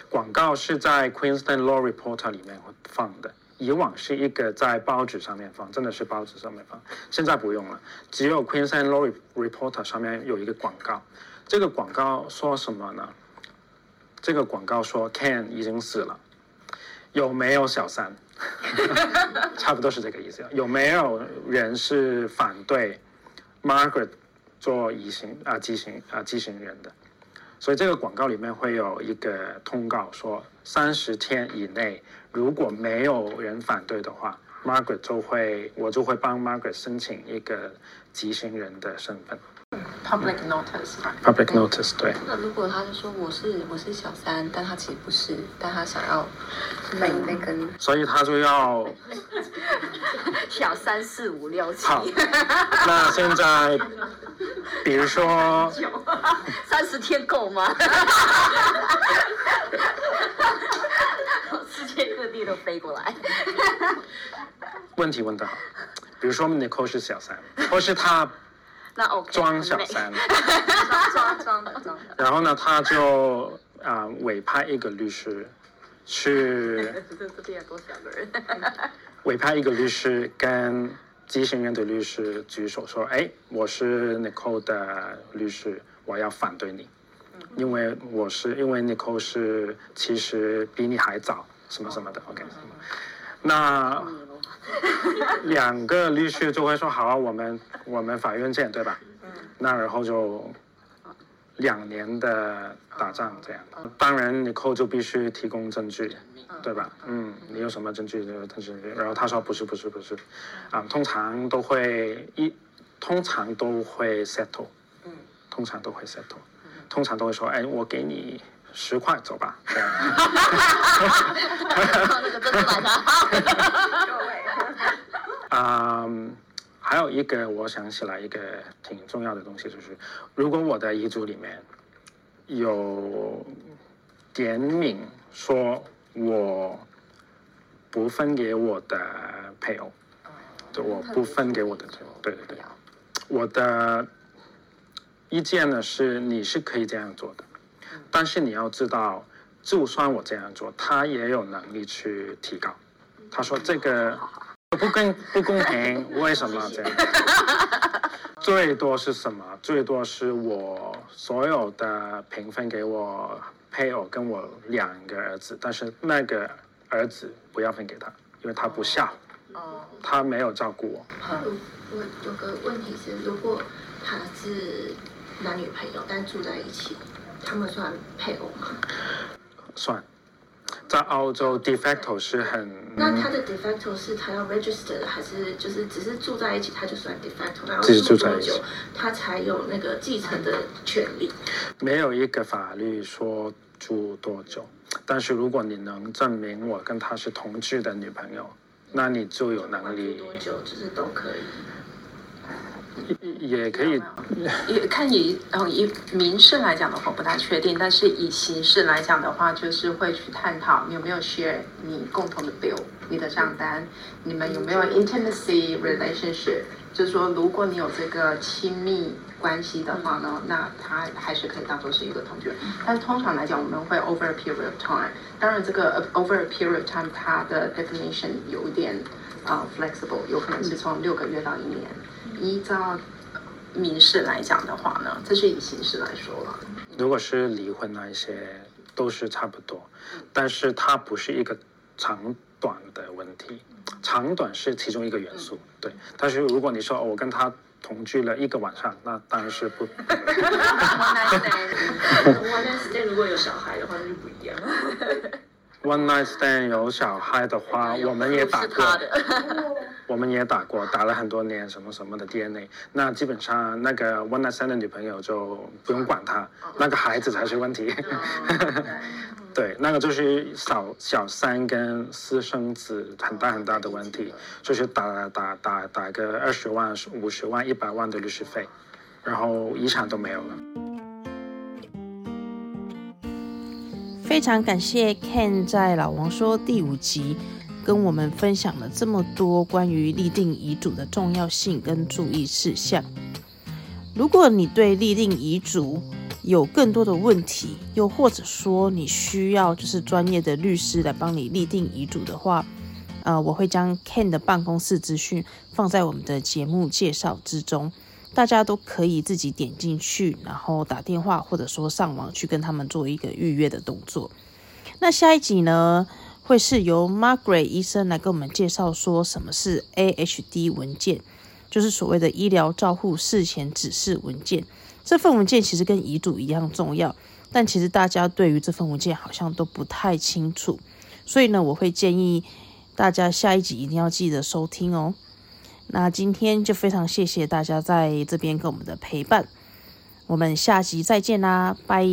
广告是在 Queensland Law Reporter 里面放的，以往是一个在报纸上面放，真的是报纸上面放，现在不用了，只有 Queensland Law Reporter 上面有一个广告。这个广告说什么呢？这个广告说 Ken 已经死了，有没有小三？差不多是这个意思。有没有人是反对 Margaret 做移行啊畸形啊畸形人的？所以这个广告里面会有一个通告说，三十天以内如果没有人反对的话，Margaret 就会我就会帮 Margaret 申请一个畸形人的身份。Public notice。Public notice 对。那如果他是说我是我是小三，但他其实不是，但他想要美那根，所以他就要 小三四五六七。好，那现在。比如说，三十天够吗？世界各地都飞过来。问题问得好。比如说，Nicole 是小三，或是他那 OK 装小三，装装装。然后呢，他就啊、呃、委派一个律师去。这边有多少个人？委派一个律师跟。继行人的律师举手说：“哎，我是 Nicole 的律师，我要反对你，因为我是因为 Nicole 是其实比你还早，什么什么的。OK，那 两个律师就会说：好啊，我们我们法院见，对吧？那然后就两年的打仗这样。当然，Nicole 就必须提供证据。”对吧？嗯，你有什么证据就证据。然后他说不是不是不是，啊，通常都会一，通常都会 settle，嗯，通常都会 settle，通常都会说，哎，我给你十块，走吧。啊，还有一个我想起来一个挺重要的东西，就是如果我的遗嘱里面有点名说。我不分给我的配偶，就我不分给我的配偶，对对对。我的意见呢是，你是可以这样做的，但是你要知道，就算我这样做，他也有能力去提高。他说这个 不公不公平，为什么这样？最多是什么？最多是我所有的平分给我。配偶跟我两个儿子，但是那个儿子不要分给他，因为他不孝，哦，他没有照顾我。我我有个问题是，如果他是男女朋友但住在一起，他们算配偶吗？算，在澳洲 de facto 是很。那他的 de facto 是他要 register 还是就是只是住在一起他就算 de facto？然后住多久他才有那个继承的权利？没有一个法律说住多久，但是如果你能证明我跟他是同居的女朋友，那你就有能力。多久就是都可以。也可以，也看以嗯以民事来讲的话不大确定，但是以刑事来讲的话，就是会去探讨你有没有 share 你共同的 bill，你的账单，你们有没有 intimacy relationship，就是说如果你有这个亲密。关系的话呢，那他还是可以当做是一个同居人。但通常来讲，我们会 over a period of time。当然，这个 over a period of time 它的 definition 有一点啊、uh, flexible，有可能是从六个月到一年。依照民事来讲的话呢，这是以刑事来说了。如果是离婚那一些都是差不多，但是它不是一个长短的问题，长短是其中一个元素，对。但是如果你说我跟他。同居了一个晚上，那当然是不。One night stand 如果有小孩的话，那就不一样。One night stand 有小孩的话，我们也打过。我们也打过，打了很多年，什么什么的 DNA。那基本上那个 One night stand 的女朋友就不用管她，那个孩子才是问题。对，那个就是小小三跟私生子很大很大的问题，就是打打打打个二十万、五十万、一百万的律师费，然后遗产都没有了。非常感谢 Ken 在老王说第五集跟我们分享了这么多关于立定遗嘱的重要性跟注意事项。如果你对立定遗嘱，有更多的问题，又或者说你需要就是专业的律师来帮你立定遗嘱的话，呃，我会将 Ken 的办公室资讯放在我们的节目介绍之中，大家都可以自己点进去，然后打电话或者说上网去跟他们做一个预约的动作。那下一集呢，会是由 Margaret 医生来跟我们介绍说什么是 AHD 文件，就是所谓的医疗照护事前指示文件。这份文件其实跟遗嘱一样重要，但其实大家对于这份文件好像都不太清楚，所以呢，我会建议。大家下一集一定要记得收听哦。那今天就非常谢谢大家在这边跟我们的陪伴，我们下集再见啦，拜。